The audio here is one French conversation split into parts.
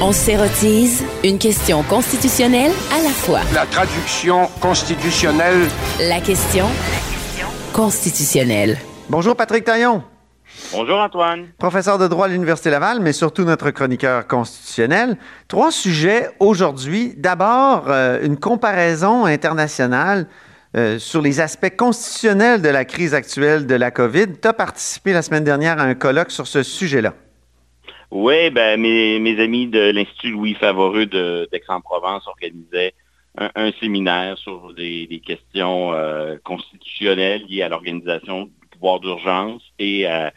On s'érotise une question constitutionnelle à la fois. La traduction constitutionnelle. La question constitutionnelle. Bonjour Patrick Taillon. Bonjour Antoine. Professeur de droit à l'Université Laval, mais surtout notre chroniqueur constitutionnel. Trois sujets aujourd'hui. D'abord, euh, une comparaison internationale euh, sur les aspects constitutionnels de la crise actuelle de la COVID. Tu as participé la semaine dernière à un colloque sur ce sujet-là. Oui, ben, mes, amis de l'Institut Louis Favoreux d'Aix-en-Provence organisaient un, séminaire sur des, questions euh, constitutionnelles liées à l'organisation du pouvoir d'urgence et à,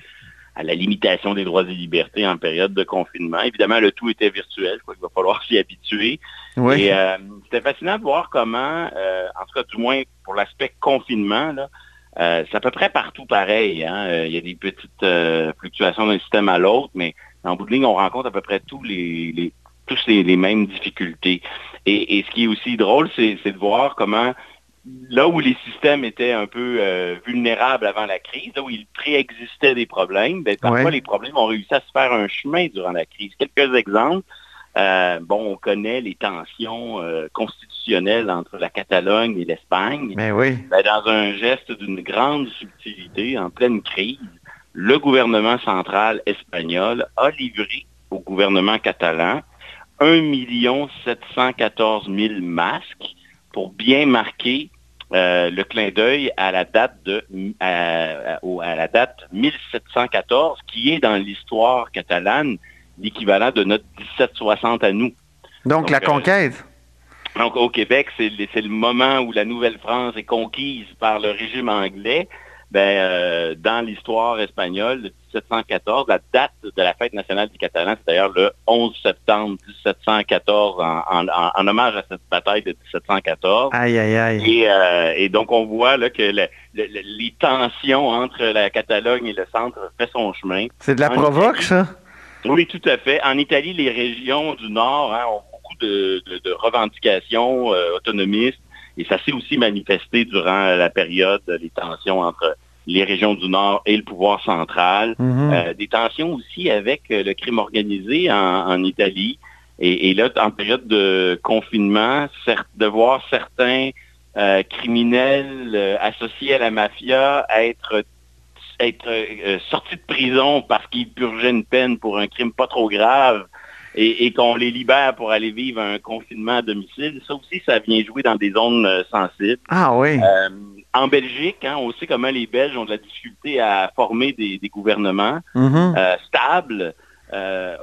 la limitation des droits et libertés en période de confinement. Évidemment, le tout était virtuel, je crois qu'il va falloir s'y habituer. Oui. Et euh, c'était fascinant de voir comment, euh, en tout cas du moins pour l'aspect confinement, c'est à peu près partout pareil. Hein. Il y a des petites fluctuations d'un système à l'autre, mais en bout de ligne, on rencontre à peu près tous les, tous les, mêmes difficultés. Et, ce qui est aussi drôle, c'est de voir comment là où les systèmes étaient un peu euh, vulnérables avant la crise, là où il préexistait des problèmes, ben, parfois les problèmes ont réussi à se faire un chemin durant la crise. Quelques exemples. Euh, bon, on connaît les tensions euh, constitutionnelles entre la Catalogne et l'Espagne. Mais oui. Ben, dans un geste d'une grande subtilité, en pleine crise, le gouvernement central espagnol a livré au gouvernement catalan 1 714 000 masques pour bien marquer euh, le clin d'œil à la date de à, la date 1714, qui est dans l'histoire catalane l'équivalent de notre 1760 à nous. Donc, la euh, conquête. donc au Québec, c'est le moment où la Nouvelle-France est conquise par le régime anglais ben, euh, dans l'histoire espagnole de 1714, la date de la fête nationale du Catalan, c'est d'ailleurs le 11 septembre 1714, en, hommage à cette bataille de 1714. Aïe, aïe, aïe. Euh, et, donc, on voit là, que les tensions entre la Catalogne et le centre fait son chemin. C'est de la provoque, ça? Oui, tout à fait. En Italie, les régions du Nord hein, ont beaucoup de, revendications euh, autonomistes et ça s'est aussi manifesté durant la période des tensions entre les régions du Nord et le pouvoir central. Mhm. Euh, des tensions aussi avec euh, le crime organisé en, Italie. Et, là, en période de confinement, de voir certains euh, criminels associés à la mafia être être sortis de prison parce qu'ils purgeaient une peine pour un crime pas trop grave et, qu'on les libère pour aller vivre un confinement à domicile, ça aussi, ça vient jouer dans des zones euh, sensibles. Ah oui. Euh, en Belgique, hein, on sait comment les Belges ont de la difficulté à former des, gouvernements mm-hmm. euh, stables.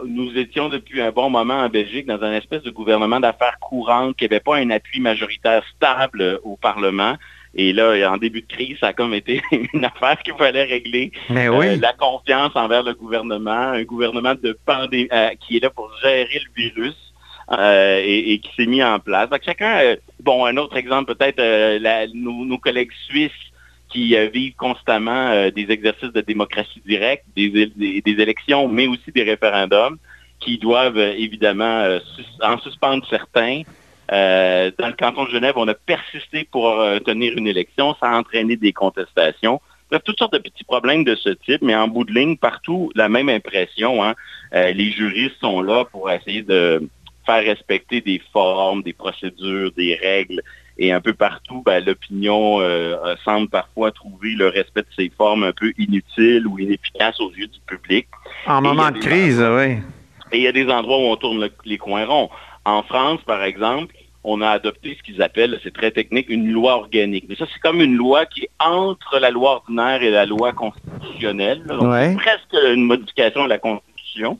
nous étions depuis un bon moment en Belgique dans un espèce de gouvernement d'affaires courantes qui n'avait pas un appui majoritaire stable au Parlement. Et là, en début de crise, ça a comme été une affaire qu'il fallait régler. Mais oui. Euh, la confiance envers le gouvernement, un gouvernement de pandémie euh, qui est là pour gérer le virus. Euh, et, qui s'est mis en place. Donc, chacun, bon, un autre exemple peut-être, nos, collègues suisses qui vivent constamment des exercices de démocratie directe, des, élections, mais aussi des référendums, qui doivent évidemment en suspendre certains, euh, dans le canton de Genève, on a persisté pour euh, tenir une élection. Ça a entraîné des contestations. Bref, toutes sortes de petits problèmes de ce type, mais en bout de ligne, partout, la même impression. Hein. Euh, les juristes sont là pour essayer de faire respecter des formes, des procédures, des règles. Et un peu partout, ben, l'opinion semble parfois trouver le respect de ces formes un peu inutiles ou inefficaces aux yeux du public. En moment de crise, oui. Et il y a des endroits où on tourne les coins ronds. En France, par exemple, on a adopté ce qu'ils appellent, c'est très technique, une loi organique. Mais ça, c'est comme une loi qui est entre la loi ordinaire et la loi constitutionnelle. c'est presque une modification de la Constitution.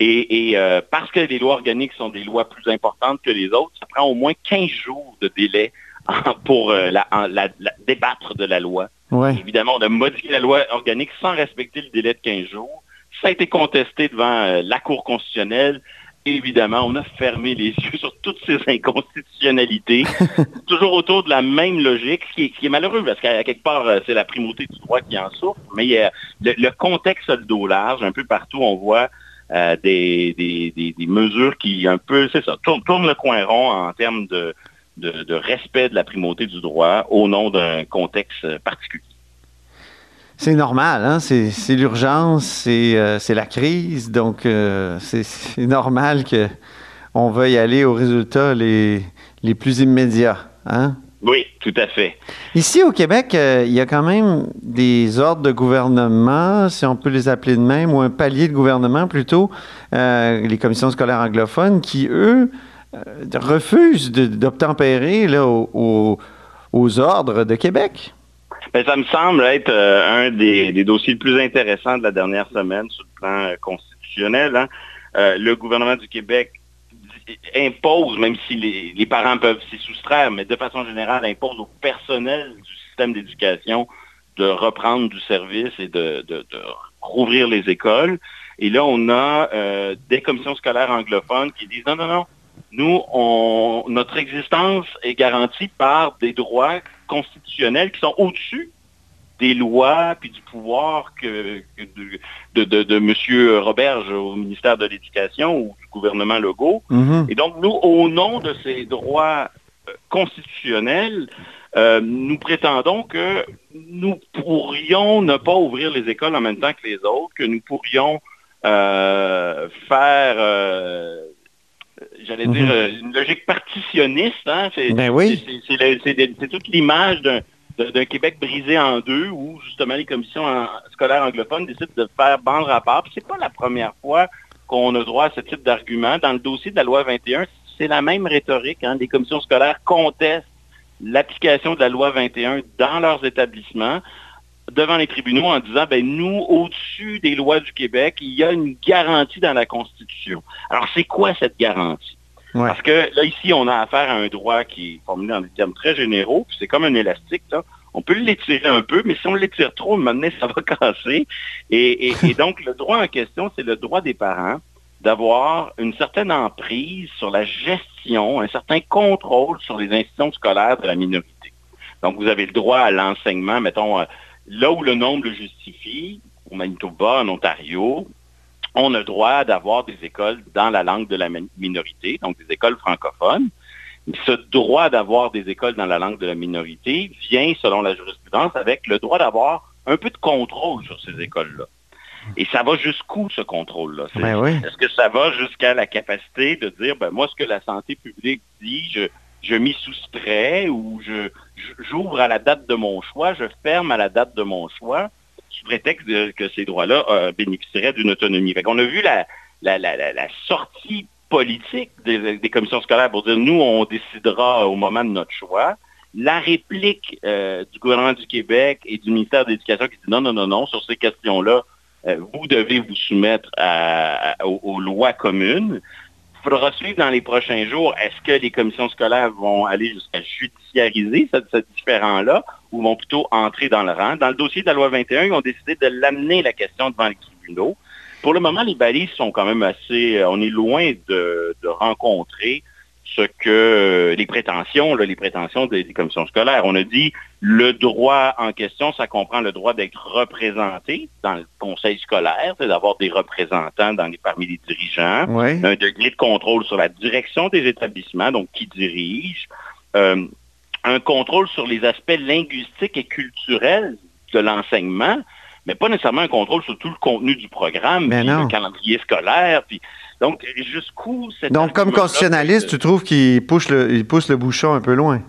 Et, euh, parce que les lois organiques sont des lois plus importantes que les autres, ça prend au moins 15 jours de délai pour euh, la, débattre de la loi. Évidemment, on a modifié la loi organique sans respecter le délai de 15 jours. Ça a été contesté devant euh, la Cour constitutionnelle évidemment, on a fermé les yeux sur toutes ces inconstitutionnalités, toujours autour de la même logique, ce qui est, malheureux, parce qu'à quelque part, euh, c'est la primauté du droit qui en souffre, mais il le, contexte a le dos large, un peu partout, on voit euh, des, mesures qui, un peu, c'est ça, tournent, le coin rond en termes de, de respect de la primauté du droit au nom d'un contexte particulier. C'est normal, hein? c'est l'urgence, c'est euh, la crise, donc euh, c'est normal qu'on veuille aller aux résultats les, les plus immédiats. Hein? Oui, tout à fait. Ici au Québec, euh, il y a quand même des ordres de gouvernement, si on peut les appeler de même, ou un palier de gouvernement plutôt, les commissions scolaires anglophones, qui, eux, refusent d'obtempérer aux, aux ordres de Québec. Ben, ça me semble être euh, un des, dossiers les plus intéressants de la dernière semaine sur le plan euh, constitutionnel. Hein. Euh, le gouvernement du Québec impose, même si les, parents peuvent s'y soustraire, mais de façon générale impose au personnel du système d'éducation de reprendre du service et de, rouvrir les écoles. Et là, on a des commissions scolaires anglophones qui disent non, non, non, nous, on, notre existence est garantie par des droits constitutionnels qui sont au-dessus des lois puis du pouvoir que, de, de, M. Roberge au ministère de l'Éducation ou du gouvernement Legault. Mm-hmm. Et donc, nous, au nom de ces droits euh, constitutionnels, euh, nous prétendons que nous pourrions ne pas ouvrir les écoles en même temps que les autres, que nous pourrions euh, faire j'allais dire, mhm. euh, une logique partitionniste. Hein? C'est, ben oui. c'est, toute l'image d'un, Québec brisé en deux où justement les commissions scolaires anglophones décident de faire bande rapport. Ce c'est pas la première fois qu'on a droit à ce type d'argument. Dans le dossier de la loi 21, c'est la même rhétorique. Hein? Les commissions scolaires contestent l'application de la loi 21 dans leurs établissements devant les tribunaux en disant, ben nous, au-dessus des lois du Québec, il y a une garantie dans la Constitution. Alors, c'est quoi cette garantie? Parce que là, ici, on a affaire à un droit qui est formulé en des termes très généraux, puis c'est comme un élastique, là. On peut l'étirer un peu, mais si on l'étire trop, maintenant, ça va casser. Et, et donc, le droit en question, c'est le droit des parents d'avoir une certaine emprise sur la gestion, un certain contrôle sur les institutions scolaires de la minorité. Donc, vous avez le droit à l'enseignement, mettons, euh, Là où le nombre le justifie, au Manitoba, en Ontario, on a droit d'avoir des écoles dans la langue de la minorité, donc des écoles francophones. Ce droit d'avoir des écoles dans la langue de la minorité vient, selon la jurisprudence, avec le droit d'avoir un peu de contrôle sur ces écoles-là. Et ça va jusqu'où ce contrôle-là? Ben est-ce que ça va jusqu'à la capacité de dire, ben, moi, ce que la santé publique dit, je, je m'y soustrais ou je, j'ouvre à la date de mon choix, je ferme à la date de mon choix, sous prétexte que ces droits-là euh, bénéficieraient d'une autonomie. On a vu la, sortie politique des, commissions scolaires pour dire nous, on décidera au moment de notre choix. La réplique euh, du gouvernement du Québec et du ministère de l'Éducation qui dit non, non, non, non, sur ces questions-là, euh, vous devez vous soumettre aux, lois communes faudra suivre dans les prochains jours, est-ce que les commissions scolaires vont aller jusqu'à judiciariser ce, différent-là ou vont plutôt entrer dans le rang? Dans le dossier de la loi 21, ils ont décidé de l'amener la question devant les tribunaux. Pour le moment, les balises sont quand même assez... Euh, on est loin de rencontrer ce que les prétentions, les prétentions des, commissions scolaires. On a dit le droit en question, ça comprend le droit d'être représenté dans le conseil scolaire, c'est d'avoir des représentants dans les, parmi les dirigeants, un degré de contrôle sur la direction des établissements, donc qui dirige, euh, un contrôle sur les aspects linguistiques et culturels de l'enseignement, mais pas nécessairement un contrôle sur tout le contenu du programme, puis le calendrier scolaire, puis donc, jusqu'où cette... Donc, comme constitutionnaliste, tu trouves qu'il pousse le, pousse le bouchon un peu loin?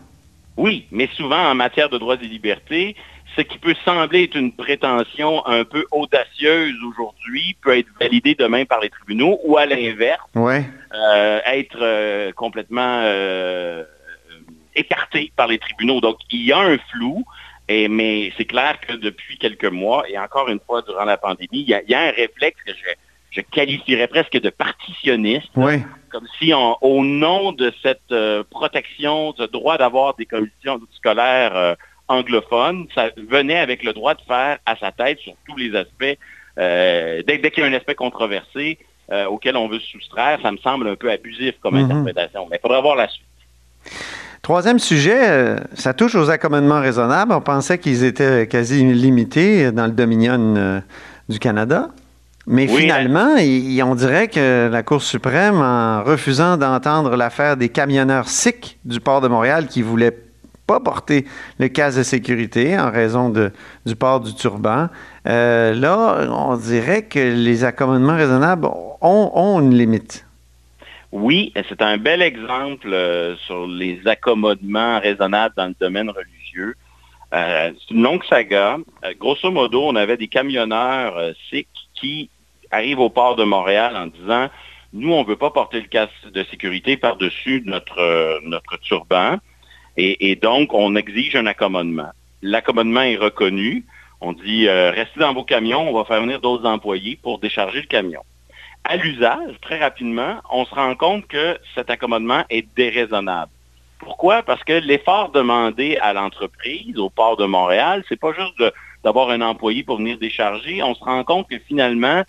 Oui, mais souvent en matière de droits et libertés, ce qui peut sembler être une prétention un peu audacieuse aujourd'hui peut être validé demain par les tribunaux ou à l'inverse, euh, être euh, complètement euh, écarté par les tribunaux. Donc, il y a un flou, et, mais c'est clair que depuis quelques mois, et encore une fois durant la pandémie, il y a, il y a un réflexe que je, je qualifierais presque de partitionniste. Comme si au nom de cette euh, protection, ce droit d'avoir des commissions scolaires euh, anglophones, ça venait avec le droit de faire à sa tête sur tous les aspects. Euh, dès, qu'il y a un aspect controversé auquel on veut se soustraire, ça me semble un peu abusif comme mhm. interprétation. Mais il faudra voir la suite. Troisième sujet, ça touche aux accommodements raisonnables. On pensait qu'ils étaient quasi limités dans le Dominion du Canada. Mais finalement, on dirait que la Cour suprême, en refusant d'entendre l'affaire des camionneurs sikhs du port de Montréal qui voulaient pas porter le casque de sécurité en raison de, du port du turban. Euh, là, on dirait que les accommodements raisonnables ont, ont une limite. Oui, c'est un bel exemple euh, sur les accommodements raisonnables dans le domaine religieux. Euh, c'est une longue saga. Grosso modo, on avait des camionneurs sikhs qui arrivent au port de Montréal en disant nous, on ne veut pas porter le casque de sécurité par-dessus notre, notre turban. Et, donc, on exige un accommodement. L'accommodement est reconnu. On dit, restez dans vos camions, on va faire venir d'autres employés pour décharger le camion à l'usage, très rapidement, on se rend compte que cet accommodement est déraisonnable. Pourquoi? Parce que l'effort demandé à l'entreprise, au port de Montréal, c'est pas juste d'avoir un employé pour venir décharger. On se rend compte que finalement,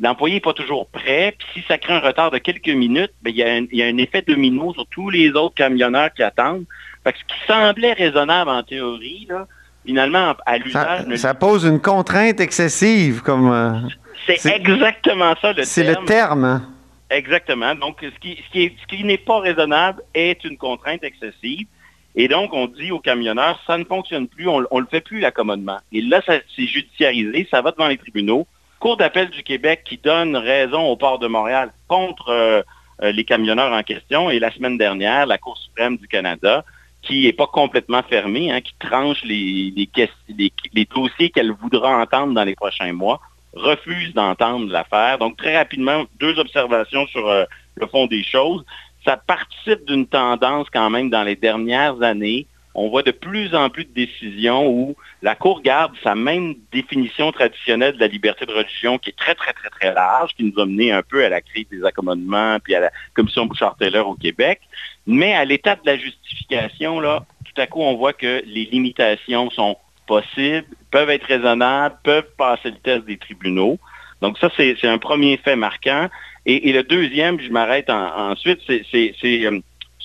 l'employé n'est pas toujours prêt. Puis si ça crée un retard de quelques minutes, bien, il, y a un, effet domino sur tous les autres camionneurs qui attendent. Fait que ce qui semblait raisonnable en théorie, là, finalement, à l'usage... Ça, ça, pose une contrainte excessive comme... Euh, c'est exactement ça le terme. C'est le terme. Hein. Exactement. Donc, ce qui, ce qui n'est pas raisonnable est une contrainte excessive. Et donc, on dit aux camionneurs, ça ne fonctionne plus, on ne le fait plus l'accommodement. Et là, c'est judiciarisé, ça va devant les tribunaux. Cour d'appel du Québec qui donne raison au port de Montréal contre euh, euh, les camionneurs en question. Et la semaine dernière, la Cour suprême du Canada, qui n'est pas complètement fermée, hein, qui tranche les, dossiers qu'elle voudra entendre dans les prochains mois, refuse d'entendre l'affaire. Donc, très rapidement, deux observations sur euh, le fond des choses. Ça participe d'une tendance quand même dans les dernières années. On voit de plus en plus de décisions où la Cour garde sa même définition traditionnelle de la liberté de religion qui est très, très, très, très large, qui nous a mené un peu à la crise des accommodements puis à la commission Bouchard-Taylor au Québec. Mais à l'état de la justification, là, tout à coup, on voit que les limitations sont possibles, peuvent être raisonnables, peuvent passer le test des tribunaux. Donc ça, c'est un premier fait marquant. Et, le deuxième, je m'arrête ensuite, c'est euh,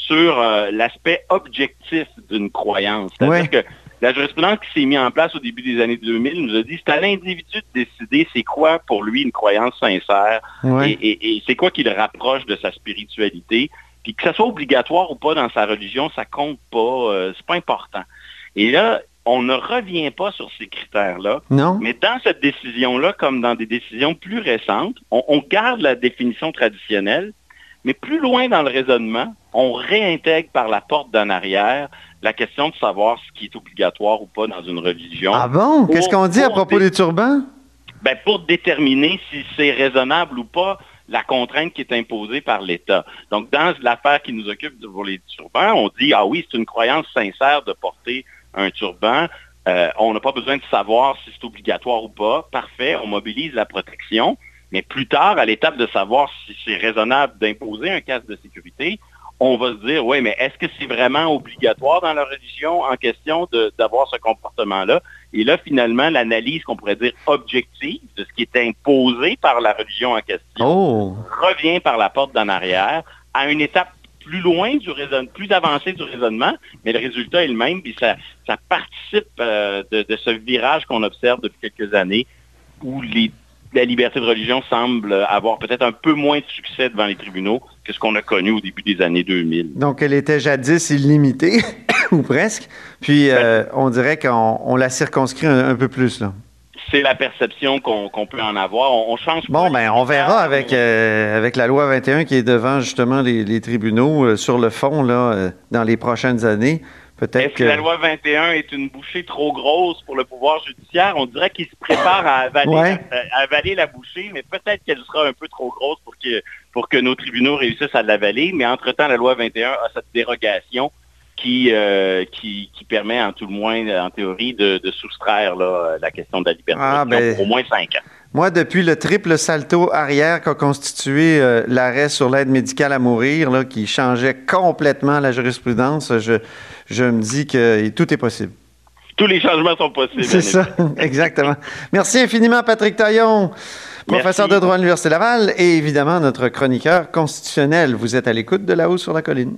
sur euh, l'aspect objectif d'une croyance. C'est-à-dire que la jurisprudence qui s'est mise en place au début des années 2000 nous a dit c'est à l'individu de décider c'est quoi pour lui une croyance sincère et, c'est quoi qui le rapproche de sa spiritualité. Puis que ça soit obligatoire ou pas dans sa religion, ça compte pas, euh, c'est pas important. Et là, on ne revient pas sur ces critères-là. Non. Mais dans cette décision-là, comme dans des décisions plus récentes, on, garde la définition traditionnelle, mais plus loin dans le raisonnement, on réintègre par la porte d'en arrière la question de savoir ce qui est obligatoire ou pas dans une religion. Ah bon? Qu'est-ce qu'on dit à propos des turbans? Ben, pour déterminer si c'est raisonnable ou pas la contrainte qui est imposée par l'État. Donc, dans l'affaire qui nous occupe pour les turbans, on dit, ah oui, c'est une croyance sincère de porter un turban. Euh, on n'a pas besoin de savoir si c'est obligatoire ou pas. Parfait, on mobilise la protection. Mais plus tard, à l'étape de savoir si c'est raisonnable d'imposer un casque de sécurité, on va se dire, oui, mais est-ce que c'est vraiment obligatoire dans la religion en question d'avoir ce comportement-là? Et là, finalement, l'analyse qu'on pourrait dire objective de ce qui est imposé par la religion en question oh. revient par la porte d'en arrière à une étape plus loin du raisonnement, plus avancé du raisonnement, mais le résultat est le même, puis ça, ça participe euh, de, ce virage qu'on observe depuis quelques années où la liberté de religion semble avoir peut-être un peu moins de succès devant les tribunaux que ce qu'on a connu au début des années 2000. Donc, elle était jadis illimitée, ou presque, puis euh, ben on dirait qu'on la circonscrit un peu plus, là c'est la perception qu'on peut en avoir. On, change Bon, ben, on verra avec, euh, avec la loi 21 qui est devant justement les, tribunaux euh, sur le fond là, dans les prochaines années. Peut-être que... la loi 21 est une bouchée trop grosse pour le pouvoir judiciaire? On dirait qu'il se prépare à avaler, à, avaler la bouchée, mais peut-être qu'elle sera un peu trop grosse pour que, pour que nos tribunaux réussissent à l'avaler. Mais entre-temps, la loi 21 a cette dérogation euh, qui, qui, permet en tout le moins, en théorie, de, soustraire la question de la liberté ah, ben, au moins cinq ans. Moi, depuis le triple salto arrière qu'a constitué euh, l'arrêt sur l'aide médicale à mourir, là, qui changeait complètement la jurisprudence, je, je me dis que tout est possible. Tous les changements sont possibles. C'est ça, exactement. Merci infiniment, Patrick Taillon, professeur de droit à l'Université Laval et évidemment notre chroniqueur constitutionnel. Vous êtes à l'écoute de là-haut sur la colline.